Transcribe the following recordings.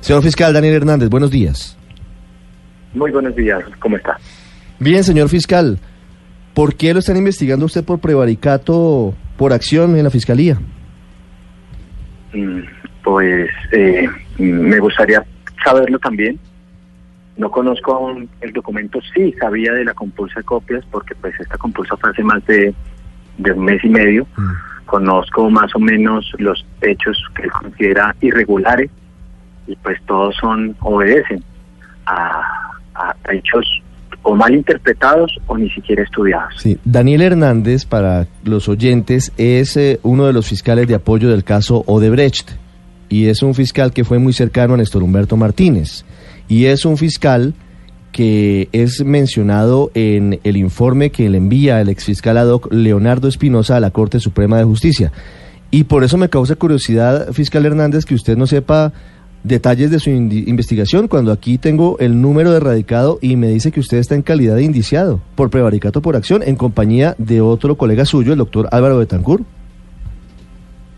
Señor fiscal Daniel Hernández, buenos días. Muy buenos días, ¿cómo está? Bien, señor fiscal. ¿Por qué lo están investigando usted por prevaricato por acción en la fiscalía? Mm, pues eh, me gustaría saberlo también. No conozco el documento, sí sabía de la compulsa de copias, porque pues esta compulsa fue hace más de, un mes y medio. Mm. Conozco más o menos los hechos que él considera irregulares y pues todos son obedecen a, hechos o mal interpretados o ni siquiera estudiados. Sí, Daniel Hernández, para los oyentes, es eh, uno de los fiscales de apoyo del caso Odebrecht y es un fiscal que fue muy cercano a Néstor Humberto Martínez y es un fiscal que es mencionado en el informe que le envía el exfiscal ad hoc Leonardo Espinosa a la Corte Suprema de Justicia. Y por eso me causa curiosidad, fiscal Hernández, que usted no sepa detalles de su investigación cuando aquí tengo el número de radicado y me dice que usted está en calidad de indiciado por prevaricato por acción en compañía de otro colega suyo, el doctor Álvaro Betancourt.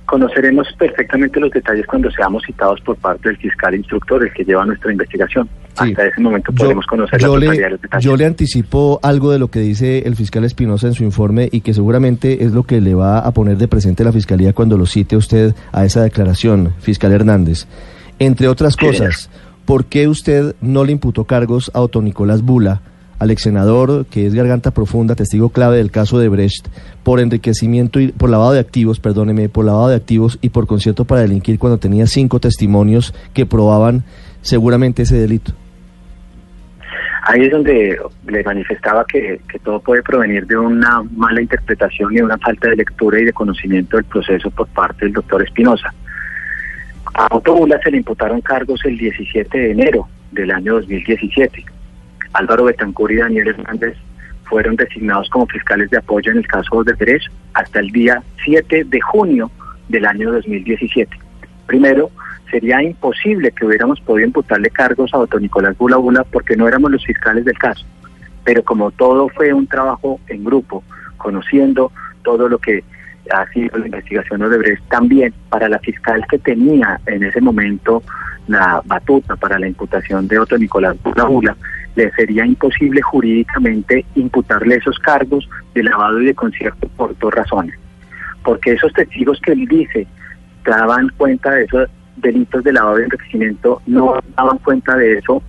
Conoceremos perfectamente los detalles cuando seamos citados por parte del fiscal instructor, el que lleva nuestra investigación. Hasta ese momento podemos conocer la totalidad de los detalles. Yo le anticipo algo de lo que dice el fiscal Espinosa en su informe y que seguramente es lo que le va a poner de presente la fiscalía cuando lo cite usted a esa declaración, fiscal Hernández. Entre otras cosas, ¿por qué usted no le imputó cargos a Otto Nicolás Bula, al ex senador, que es garganta profunda, testigo clave del caso de Brecht, por enriquecimiento y por lavado de activos, perdóneme, por lavado de activos y por concierto para delinquir cuando tenía cinco testimonios que probaban seguramente ese delito? Ahí es donde le manifestaba que, que, todo puede provenir de una mala interpretación y de una falta de lectura y de conocimiento del proceso por parte del doctor Espinosa. A Autobula se le imputaron cargos el 17 de enero del año 2017. Álvaro Betancur y Daniel Hernández fueron designados como fiscales de apoyo en el caso de derecho hasta el día 7 de junio del año 2017. Primero, sería imposible que hubiéramos podido imputarle cargos a Otto Nicolás Bula Bula porque no éramos los fiscales del caso. Pero como todo fue un trabajo en grupo, conociendo todo lo que ha sido la investigación Odebrecht, también para la fiscal que tenía en ese momento la batuta para la imputación de Otto Nicolás Bula le sería imposible jurídicamente imputarle esos cargos de lavado y de concierto por dos razones. Porque esos testigos que él dice daban cuenta de esos delitos de lavado y enriquecimiento no daban cuenta de eso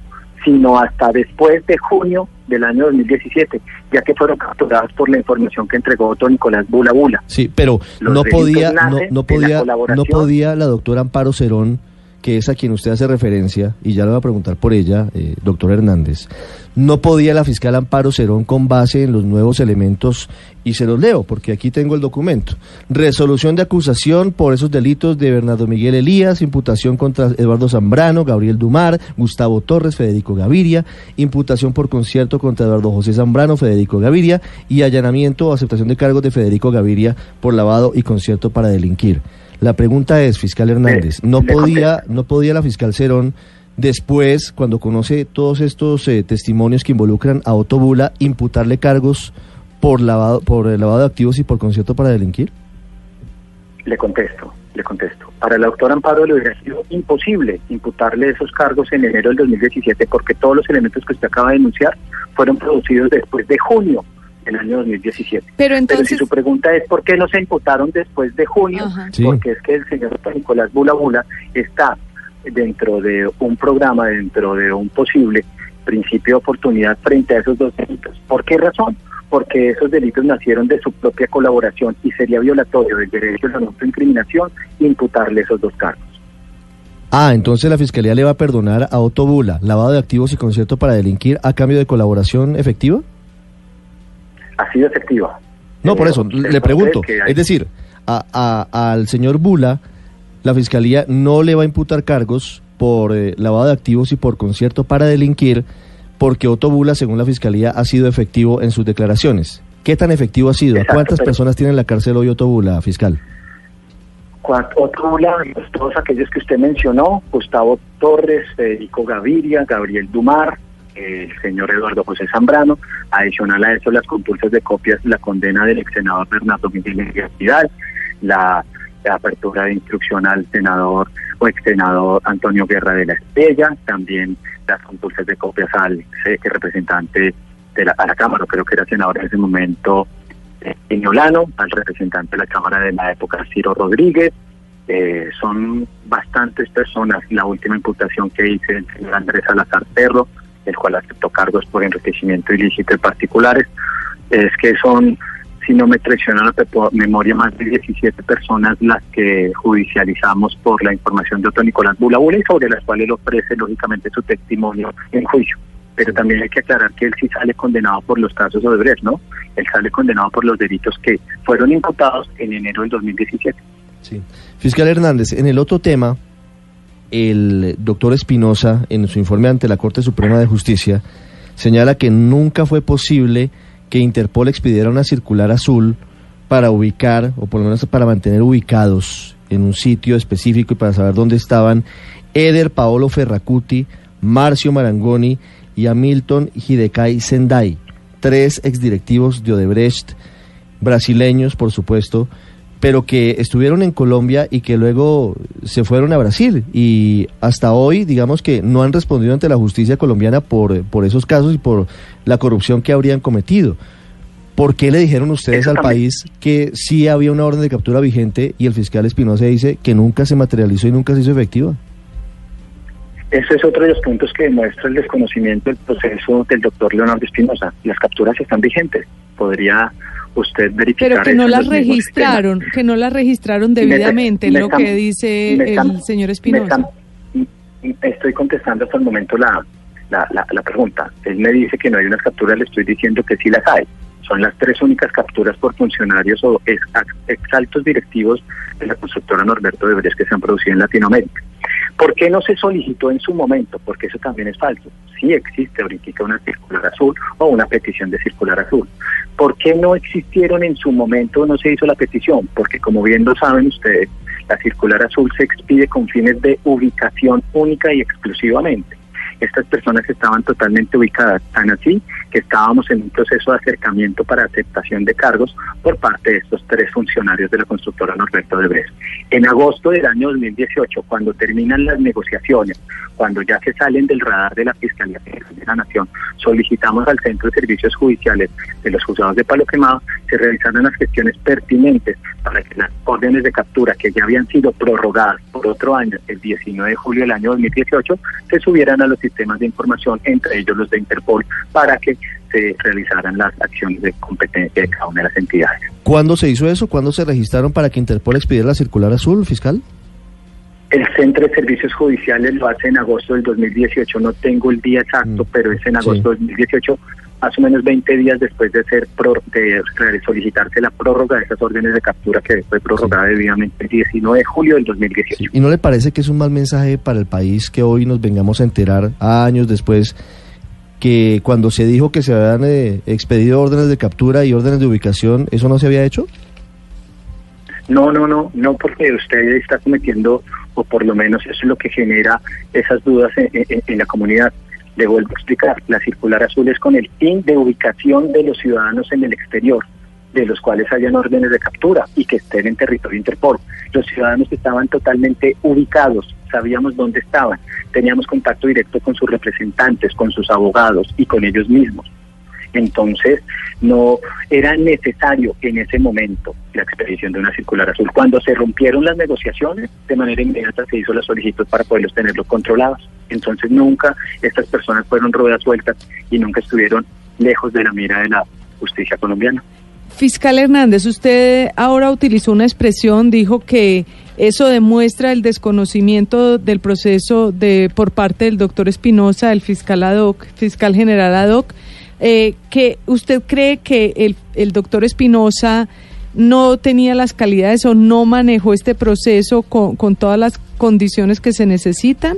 sino hasta después de junio del año 2017, ya que fueron capturadas por la información que entregó Otto Nicolás Bula Bula. Sí, pero no podía, no, no, podía, no podía la doctora Amparo Cerón que es a quien usted hace referencia, y ya le voy a preguntar por ella, eh, doctor Hernández, no podía la fiscal Amparo Cerón con base en los nuevos elementos, y se los leo, porque aquí tengo el documento. Resolución de acusación por esos delitos de Bernardo Miguel Elías, imputación contra Eduardo Zambrano, Gabriel Dumar, Gustavo Torres, Federico Gaviria, imputación por concierto contra Eduardo José Zambrano, Federico Gaviria, y allanamiento o aceptación de cargos de Federico Gaviria por lavado y concierto para delinquir. La pregunta es, fiscal Hernández, ¿no podía, no podía la fiscal Cerón después, cuando conoce todos estos eh, testimonios que involucran a Otto Bula, imputarle cargos por lavado, por el lavado de activos y por concierto para delinquir? Le contesto, le contesto. Para el doctor Amparo le hubiera sido imposible imputarle esos cargos en enero del 2017 porque todos los elementos que usted acaba de denunciar fueron producidos después de junio el año 2017. Pero, entonces... si su pregunta es por qué no se imputaron después de junio, porque es que el señor Nicolás Bula Bula está dentro de un programa, dentro de un posible principio de oportunidad frente a esos dos delitos. ¿Por qué razón? Porque esos delitos nacieron de su propia colaboración y sería violatorio del derecho a la no incriminación imputarle esos dos cargos. Ah, entonces la Fiscalía le va a perdonar a Otto Bula lavado de activos y concierto para delinquir a cambio de colaboración efectiva? Ha sido efectiva. No, por eso, le pregunto, es decir, a, al señor Bula, la Fiscalía no le va a imputar cargos por eh, lavado de activos y por concierto para delinquir, porque Otto Bula, según la Fiscalía, ha sido efectivo en sus declaraciones. ¿Qué tan efectivo ha sido? ¿Cuántas personas tiene en la cárcel hoy Otto Bula, fiscal? Otto Bula, pues, todos aquellos que usted mencionó, Gustavo Torres, Federico Gaviria, Gabriel Dumar, el señor Eduardo José Zambrano, adicional a eso las compulsas de copias, la condena del ex senador Bernardo Miguel Vidal, la, apertura de instrucción al senador o ex senador Antonio Guerra de la Estrella, también las compulsas de copias al representante de la, la Cámara, creo que era senador en ese momento, eh, al representante de la Cámara de la época, Ciro Rodríguez, eh, son bastantes personas. La última imputación que hice el señor Andrés Salazar Perro, el cual aceptó cargos por enriquecimiento ilícito de particulares, es que son, si no me traiciona la memoria, más de 17 personas las que judicializamos por la información de Otto Nicolás Bulabula y sobre las cuales ofrece lógicamente su testimonio en juicio. Pero también hay que aclarar que él sí sale condenado por los casos Odebrecht, ¿no? Él sale condenado por los delitos que fueron imputados en enero del 2017. Sí. Fiscal Hernández, en el otro tema, el doctor Espinosa, en su informe ante la Corte Suprema de Justicia, señala que nunca fue posible que Interpol expidiera una circular azul para ubicar, o por lo menos para mantener ubicados en un sitio específico y para saber dónde estaban Eder Paolo Ferracuti, Marcio Marangoni y Hamilton Hidekai Sendai, tres exdirectivos de Odebrecht, brasileños, por supuesto, pero que estuvieron en Colombia y que luego se fueron a Brasil y hasta hoy digamos que no han respondido ante la justicia colombiana por, por esos casos y por la corrupción que habrían cometido. ¿Por qué le dijeron ustedes al país que sí había una orden de captura vigente y el fiscal Espinosa dice que nunca se materializó y nunca se hizo efectiva? Ese es otro de los puntos que demuestra el desconocimiento del proceso del doctor Leonardo Espinosa. Las capturas están vigentes. Podría usted verificar. Pero que no las registraron, que no las registraron debidamente, lo que dice el señor Espinosa. Estoy contestando hasta el momento la, la, la, pregunta. Él me dice que no hay unas capturas, le estoy diciendo que sí las hay. Son las tres únicas capturas por funcionarios o ex, exaltos directivos de la constructora Norberto de Bres que se han producido en Latinoamérica. ¿Por qué no se solicitó en su momento? Porque eso también es falso. Sí existe ahorita una circular azul o una petición de circular azul. ¿Por qué no existieron en su momento, no se hizo la petición? Porque como bien lo saben ustedes, la circular azul se expide con fines de ubicación única y exclusivamente estas personas estaban totalmente ubicadas, tan así que estábamos en un proceso de acercamiento para aceptación de cargos por parte de estos tres funcionarios de la constructora Norberto de Bres. En agosto del año 2018, cuando terminan las negociaciones, cuando ya se salen del radar de la Fiscalía General de la Nación, solicitamos al Centro de Servicios Judiciales de los juzgados de Palo Quemado se realizaran las gestiones pertinentes para que las órdenes de captura que ya habían sido prorrogadas por otro año, el 19 de julio del año 2018, se subieran a los sistemas de información, entre ellos los de Interpol, para que se realizaran las acciones de competencia de cada una de las entidades. ¿Cuándo se hizo eso? ¿Cuándo se registraron para que Interpol expidiera la circular azul, fiscal? El Centro de Servicios Judiciales lo hace en agosto del 2018, no tengo el día exacto, mm, pero es en agosto del 2018, más o menos 20 días después de ser de solicitarse la prórroga de esas órdenes de captura que fue prorrogada debidamente el 19 de julio del 2018. ¿Y no le parece que es un mal mensaje para el país que hoy nos vengamos a enterar años después que cuando se dijo que se habían eh, expedido órdenes de captura y órdenes de ubicación, eso no se había hecho? No, no, no, no, porque usted está cometiendo o por lo menos eso es lo que genera esas dudas en, la comunidad. Le vuelvo a explicar, la circular azul es con el fin de ubicación de los ciudadanos en el exterior, de los cuales hayan órdenes de captura y que estén en territorio Interpol. Los ciudadanos estaban totalmente ubicados, sabíamos dónde estaban, teníamos contacto directo con sus representantes, con sus abogados y con ellos mismos. Entonces, no era necesario en ese momento la expedición de una circular azul. Cuando se rompieron las negociaciones, de manera inmediata se hizo la solicitud para poderlos tenerlos controlados. Entonces, nunca estas personas fueron ruedas sueltas y nunca estuvieron lejos de la mira de la justicia colombiana. Fiscal Hernández, usted ahora utilizó una expresión, dijo que eso demuestra el desconocimiento del proceso de por parte del doctor Espinosa, el fiscal ad hoc, fiscal general ad hoc eh, que usted cree que el, el doctor Espinosa no tenía las calidades o no manejó este proceso con, con todas las condiciones que se necesitan?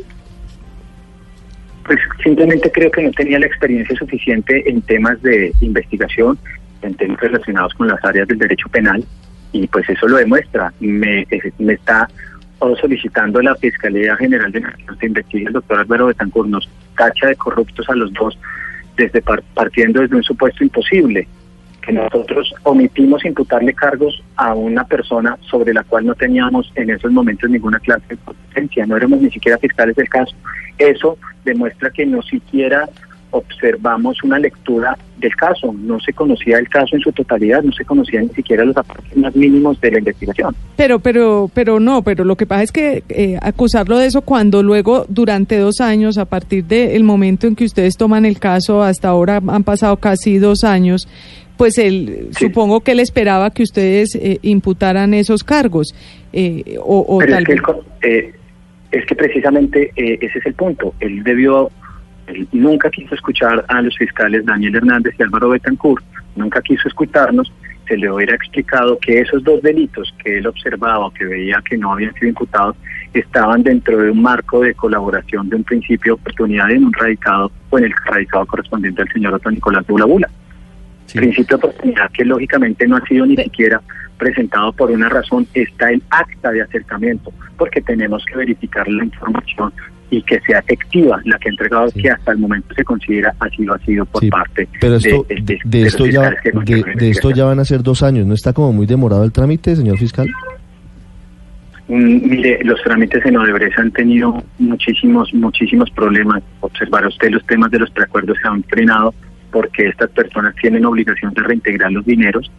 Pues simplemente creo que no tenía la experiencia suficiente en temas de investigación, en temas relacionados con las áreas del derecho penal, y pues eso lo demuestra. Me, me está solicitando la Fiscalía General de Nación que investigue el doctor Álvaro Betancourt, nos tacha de corruptos a los dos, desde partiendo desde un supuesto imposible que nosotros omitimos imputarle cargos a una persona sobre la cual no teníamos en esos momentos ninguna clase de potencia, no éramos ni siquiera fiscales del caso. Eso demuestra que no siquiera observamos una lectura del caso. No se conocía el caso en su totalidad, no se conocían ni siquiera los aportes más mínimos de la investigación. Pero, pero, pero no, pero lo que pasa es que eh, acusarlo de eso cuando luego, durante dos años, a partir del momento en que ustedes toman el caso, hasta ahora han pasado casi dos años, pues él, supongo que él esperaba que ustedes eh, imputaran esos cargos. Eh, o, Pero es, que eh, es que precisamente ese es el punto. Él debió, él nunca quiso escuchar a los fiscales Daniel Hernández y Álvaro Betancourt, nunca quiso escucharnos. Se le hubiera explicado que esos dos delitos que él observaba, que veía que no habían sido imputados, estaban dentro de un marco de colaboración de un principio de oportunidad en un radicado o en el radicado correspondiente al señor Otto Nicolás Bula Bula principio de oportunidad que lógicamente no ha sido ni siquiera presentado por una razón, está el acta de acercamiento, porque tenemos que verificar la información y que sea efectiva la que ha entregado, que hasta el momento se considera así lo ha sido por parte pero esto, de, de, esto ya de, esto ya van a ser dos años, ¿no está como muy demorado el trámite, señor fiscal? Mm, mire, los trámites en Odebrecht han tenido muchísimos, muchísimos problemas. Observar usted los temas de los preacuerdos se han frenado porque estas personas tienen obligación de reintegrar los dineros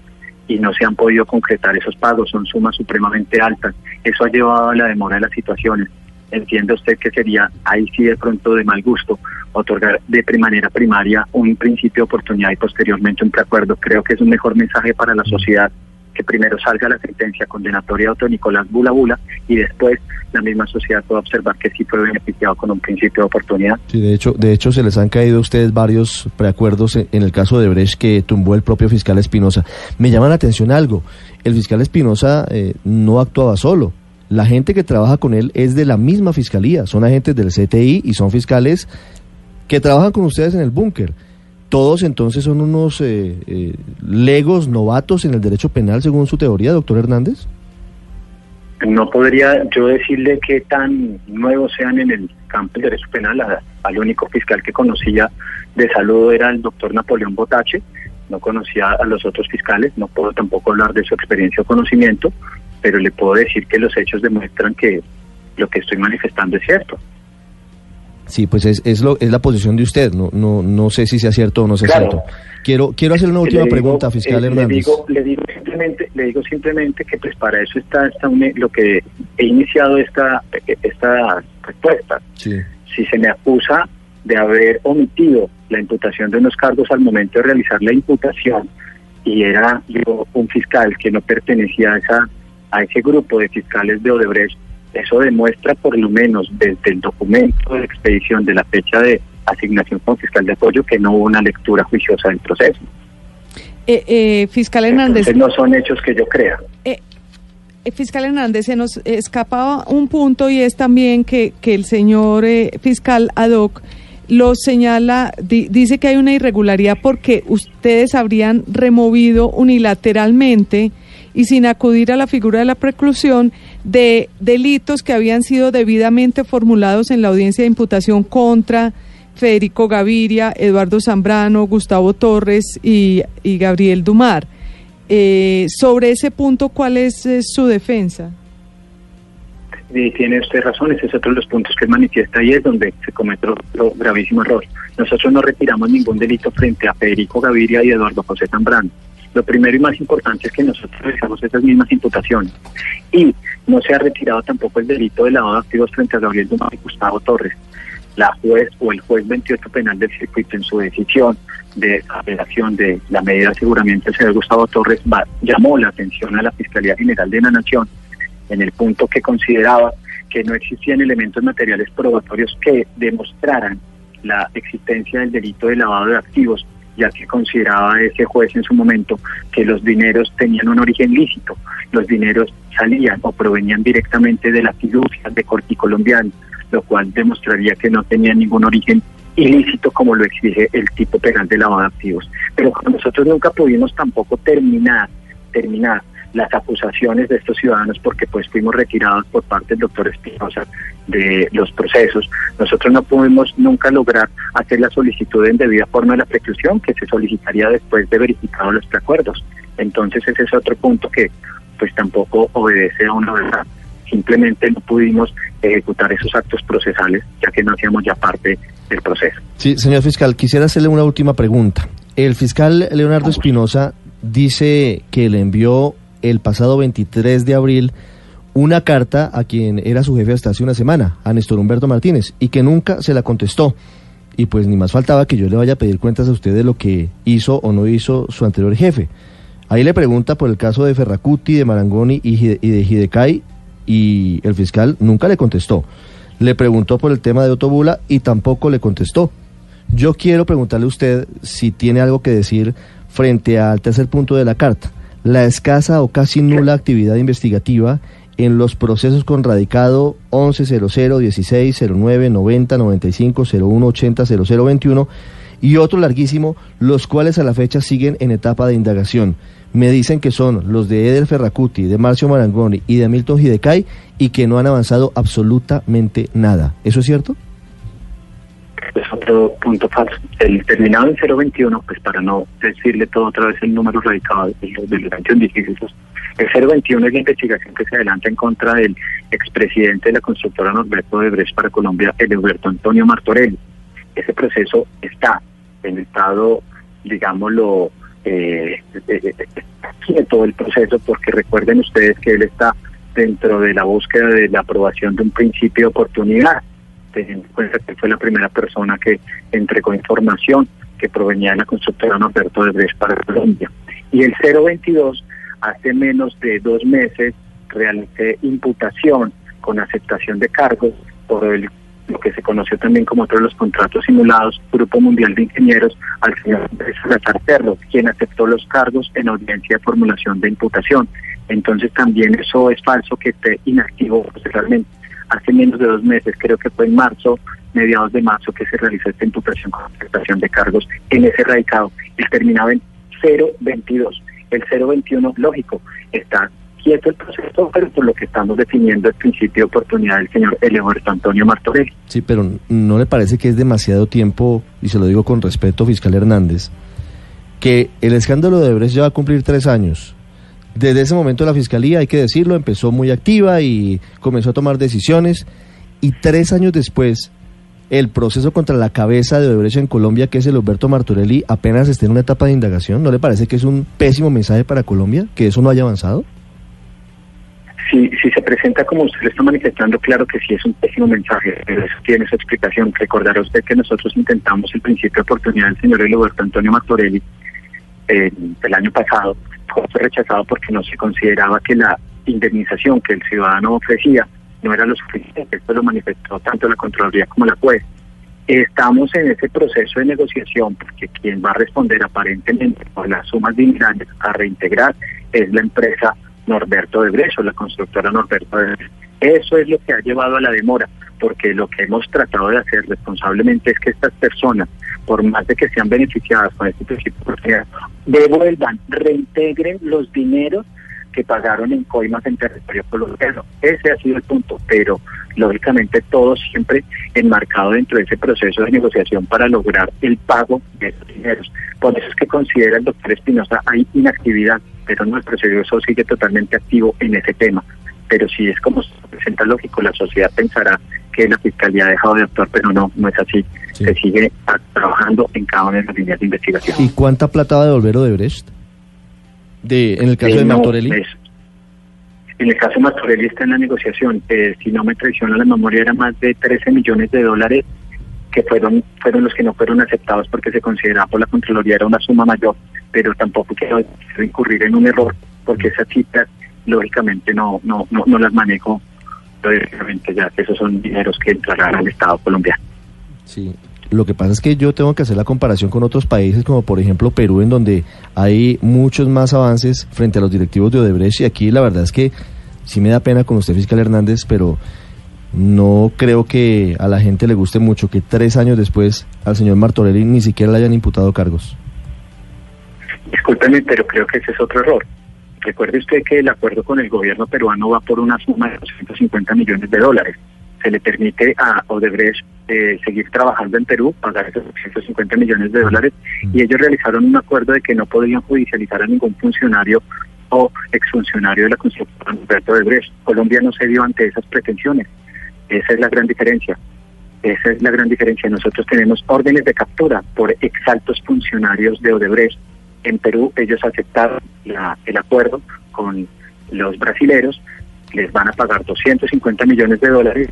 y no se han podido concretar esos pagos, son sumas supremamente altas. Eso ha llevado a la demora de las situaciones. Entiende usted que sería ahí sí de pronto de mal gusto otorgar de manera primaria un principio de oportunidad y posteriormente un preacuerdo. Creo que es un mejor mensaje para la sociedad que primero salga la sentencia condenatoria de Otto Nicolás Bula Bula y después la misma sociedad pueda observar que sí fue beneficiado con un principio de oportunidad. Sí, de hecho, de hecho se les han caído a ustedes varios preacuerdos en, el caso de Brecht que tumbó el propio fiscal Espinosa. Me llama la atención algo, el fiscal Espinosa eh, no actuaba solo. La gente que trabaja con él es de la misma fiscalía, son agentes del CTI y son fiscales que trabajan con ustedes en el búnker todos entonces son unos eh, eh, legos novatos en el derecho penal, según su teoría, doctor Hernández? No podría yo decirle qué tan nuevos sean en el campo del derecho penal. al único fiscal que conocía de salud era el doctor Napoleón Botache. No conocía a los otros fiscales, no puedo tampoco hablar de su experiencia o conocimiento, pero le puedo decir que los hechos demuestran que lo que estoy manifestando es cierto. Sí, pues es, es, lo, es la posición de usted, no, no, no sé si sea cierto o no sea cierto. Quiero, quiero hacer una última pregunta, fiscal eh, Hernández. Le digo, le digo simplemente, le digo simplemente que pues para eso está, está lo que he iniciado esta, esta respuesta. Si se me acusa de haber omitido la imputación de unos cargos al momento de realizar la imputación y era yo un fiscal que no pertenecía a esa a ese grupo de fiscales de Odebrecht eso demuestra por lo menos desde el documento de expedición de la fecha de asignación con fiscal de apoyo que no hubo una lectura juiciosa del proceso. Eh, eh, fiscal Hernández. no son hechos que yo crea. Eh, fiscal Hernández, se nos escapaba un punto y es también que, que el señor fiscal ad hoc lo señala, dice que hay una irregularidad porque ustedes habrían removido unilateralmente y sin acudir a la figura de la preclusión de delitos que habían sido debidamente formulados en la audiencia de imputación contra Federico Gaviria, Eduardo Zambrano, Gustavo Torres y, Gabriel Dumar. Eh, sobre ese punto, ¿cuál es su defensa? tiene usted razón, ese es otro de los puntos que manifiesta y es donde se cometió otro gravísimo error. Nosotros no retiramos ningún delito frente a Federico Gaviria y Eduardo José Zambrano. Lo primero y más importante es que nosotros realizamos esas mismas imputaciones. Y no se ha retirado tampoco el delito de lavado de activos frente a Gabriel Dumar y Gustavo Torres. La juez o el juez 28 penal del circuito en su decisión de apelación de la medida de aseguramiento del señor Gustavo Torres llamó la atención a la Fiscalía General de la Nación en el punto que consideraba que no existían elementos materiales probatorios que demostraran la existencia del delito de lavado de activos ya que consideraba ese juez en su momento que los dineros tenían un origen lícito, los dineros salían o provenían directamente de la fiducia de Corti colombiano, lo cual demostraría que no tenía ningún origen ilícito como lo exige el tipo penal de lavado de activos. Pero nosotros nunca pudimos tampoco terminar, terminar las acusaciones de estos ciudadanos porque pues fuimos retirados por parte del doctor Espinosa de los procesos. Nosotros no pudimos nunca lograr hacer la solicitud en debida forma de la preclusión que se solicitaría después de verificados los preacuerdos. Entonces ese es otro punto que pues tampoco obedece a una verdad. Simplemente no pudimos ejecutar esos actos procesales ya que no hacíamos ya parte del proceso. Sí, señor fiscal, quisiera hacerle una última pregunta. El fiscal Leonardo Espinosa dice que le envió el pasado 23 de abril una carta a quien era su jefe hasta hace una semana, a Néstor Humberto Martínez, y que nunca se la contestó. Y pues ni más faltaba que yo le vaya a pedir cuentas a usted de lo que hizo o no hizo su anterior jefe. Ahí le pregunta por el caso de Ferracuti, de Marangoni y de Hidecay, y el fiscal nunca le contestó. Le preguntó por el tema de Otobula y tampoco le contestó. Yo quiero preguntarle a usted si tiene algo que decir frente al tercer punto de la carta la escasa o casi nula actividad investigativa en los procesos con radicado 1100, 16, 09, 90, 95, 01, 80, 0021 y otro larguísimo, los cuales a la fecha siguen en etapa de indagación. Me dicen que son los de Eder Ferracuti, de Marcio Marangoni y de Milton Hidecay y que no han avanzado absolutamente nada. ¿Eso es cierto? Es otro punto falso. El terminado en 021, pues para no decirle todo otra vez el número radicado de los, de el 021 es la investigación que se adelanta en contra del expresidente de la constructora Norberto de Brecht para Colombia, el Alberto Antonio Martorelli. Ese proceso está en estado, digámoslo, eh, de todo el proceso, porque recuerden ustedes que él está dentro de la búsqueda de la aprobación de un principio de oportunidad teniendo en cuenta que fue la primera persona que entregó información que provenía de la constructora Norberto de Brecht para Colombia. Y el 022, hace menos de dos meses, realicé imputación con aceptación de cargos por el, lo que se conoció también como otro de los contratos simulados, Grupo Mundial de Ingenieros, al señor Salazar Cerro, quien aceptó los cargos en audiencia de formulación de imputación. Entonces también eso es falso que esté inactivo procesalmente hace menos de dos meses, creo que fue en marzo, mediados de marzo, que se realizó esta imputación con aceptación de cargos en ese radicado. y terminaba en 022. El 021, lógico, está quieto el proceso, pero por lo que estamos definiendo el principio de oportunidad del señor Eleoberto Antonio Martorell. Sí, pero ¿no le parece que es demasiado tiempo, y se lo digo con respeto, fiscal Hernández, que el escándalo de Brecht ya va a cumplir tres años? Desde ese momento la Fiscalía, hay que decirlo, empezó muy activa y comenzó a tomar decisiones. Y tres años después, el proceso contra la cabeza de Odebrecht en Colombia, que es el Alberto Martorelli, apenas está en una etapa de indagación. ¿No le parece que es un pésimo mensaje para Colombia, que eso no haya avanzado? Si, si se presenta como usted lo está manifestando, claro que sí es un pésimo mensaje, pero eso tiene su explicación. Recordará usted que nosotros intentamos el principio de oportunidad del señor Alberto Antonio Martorelli el año pasado fue rechazado porque no se consideraba que la indemnización que el ciudadano ofrecía no era lo suficiente. Esto lo manifestó tanto la Contraloría como la juez. Estamos en ese proceso de negociación porque quien va a responder aparentemente por las sumas dinerarias a reintegrar es la empresa Norberto de Brecho, la constructora Norberto de Brecho. Eso es lo que ha llevado a la demora, porque lo que hemos tratado de hacer responsablemente es que estas personas por más de que sean beneficiadas con este principio de devuelvan, reintegren los dineros que pagaron en coimas en territorio colombiano. Ese ha sido el punto, pero lógicamente todo siempre enmarcado dentro de ese proceso de negociación para lograr el pago de esos dineros. Por eso es que considera el doctor Espinosa hay inactividad, pero el proceso sigue totalmente activo en ese tema. Pero si es como se presenta lógico, la sociedad pensará que la fiscalía ha dejado de actuar, pero no, no es así. Se sigue trabajando en cada una de las líneas de investigación. ¿Y cuánta plata va a devolver Odebrecht? De, en el caso de Martorelli. en el caso de Martorelli está en la negociación. Eh, si no me traiciona la memoria, era más de 13 millones de dólares que fueron fueron los que no fueron aceptados porque se consideraba por la Contraloría era una suma mayor, pero tampoco quiero incurrir en un error porque esas cifras lógicamente no no no, no las manejo directamente ya que esos son dineros que entrarán al Estado colombiano. Sí, lo que pasa es que yo tengo que hacer la comparación con otros países, como por ejemplo Perú, en donde hay muchos más avances frente a los directivos de Odebrecht. Y aquí la verdad es que sí me da pena con usted, fiscal Hernández, pero no creo que a la gente le guste mucho que tres años después al señor Martorelli ni siquiera le hayan imputado cargos. Discúlpeme, pero creo que ese es otro error. Recuerde usted que el acuerdo con el gobierno peruano va por una suma de 250 millones de dólares. Se le permite a Odebrecht eh, seguir trabajando en Perú, pagar esos 250 millones de dólares, y ellos realizaron un acuerdo de que no podían judicializar a ningún funcionario o exfuncionario de la constructora Humberto Odebrecht. Colombia no se dio ante esas pretensiones. Esa es la gran diferencia. Esa es la gran diferencia. Nosotros tenemos órdenes de captura por exaltos funcionarios de Odebrecht en Perú ellos aceptaron el acuerdo con los brasileros, les van a pagar 250 millones de dólares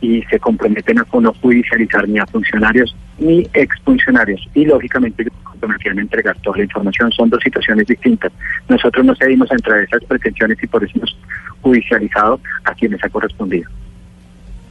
y se comprometen a no judicializar ni a funcionarios ni exfuncionarios. Y lógicamente se comprometían a entregar toda la información. Son dos situaciones distintas. Nosotros no cedimos a esas pretensiones y por eso hemos judicializado a quienes ha correspondido.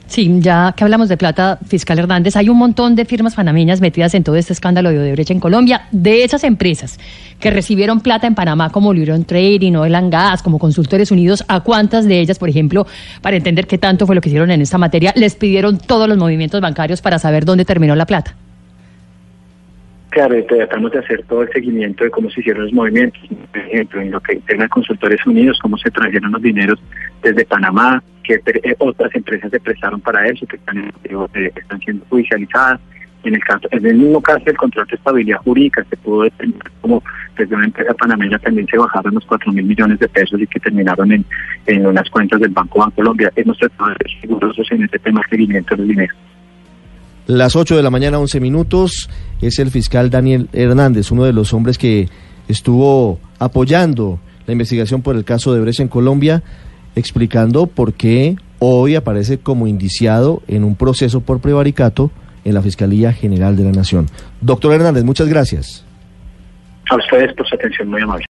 Sí, ya que hablamos de plata, fiscal Hernández, hay un montón de firmas panameñas metidas en todo este escándalo de Odebrecht en Colombia. De esas empresas que recibieron plata en Panamá, como Liron Trading, Oil Gas, como Consultores Unidos, ¿a cuántas de ellas, por ejemplo, para entender qué tanto fue lo que hicieron en esta materia, les pidieron todos los movimientos bancarios para saber dónde terminó la plata? Claro, tratamos de hacer todo el seguimiento de cómo se hicieron los movimientos, por ejemplo, en lo que tenga Consultores Unidos, cómo se trajeron los dineros desde Panamá, que eh, otras empresas se prestaron para eso, que están, eh, están siendo judicializadas. En el caso, en el mismo caso del control de estabilidad jurídica, se pudo determinar como desde una empresa panameña también se bajaron los 4 mil millones de pesos y que terminaron en, en unas cuentas del Banco Bancolombia. Hemos tratado de ser segurosos en este tema de seguimiento del dinero. Las 8 de la mañana, 11 minutos, es el fiscal Daniel Hernández, uno de los hombres que estuvo apoyando la investigación por el caso de Brecha en Colombia, explicando por qué hoy aparece como indiciado en un proceso por prevaricato en la Fiscalía General de la Nación. Doctor Hernández, muchas gracias. A ustedes por su atención, muy amable.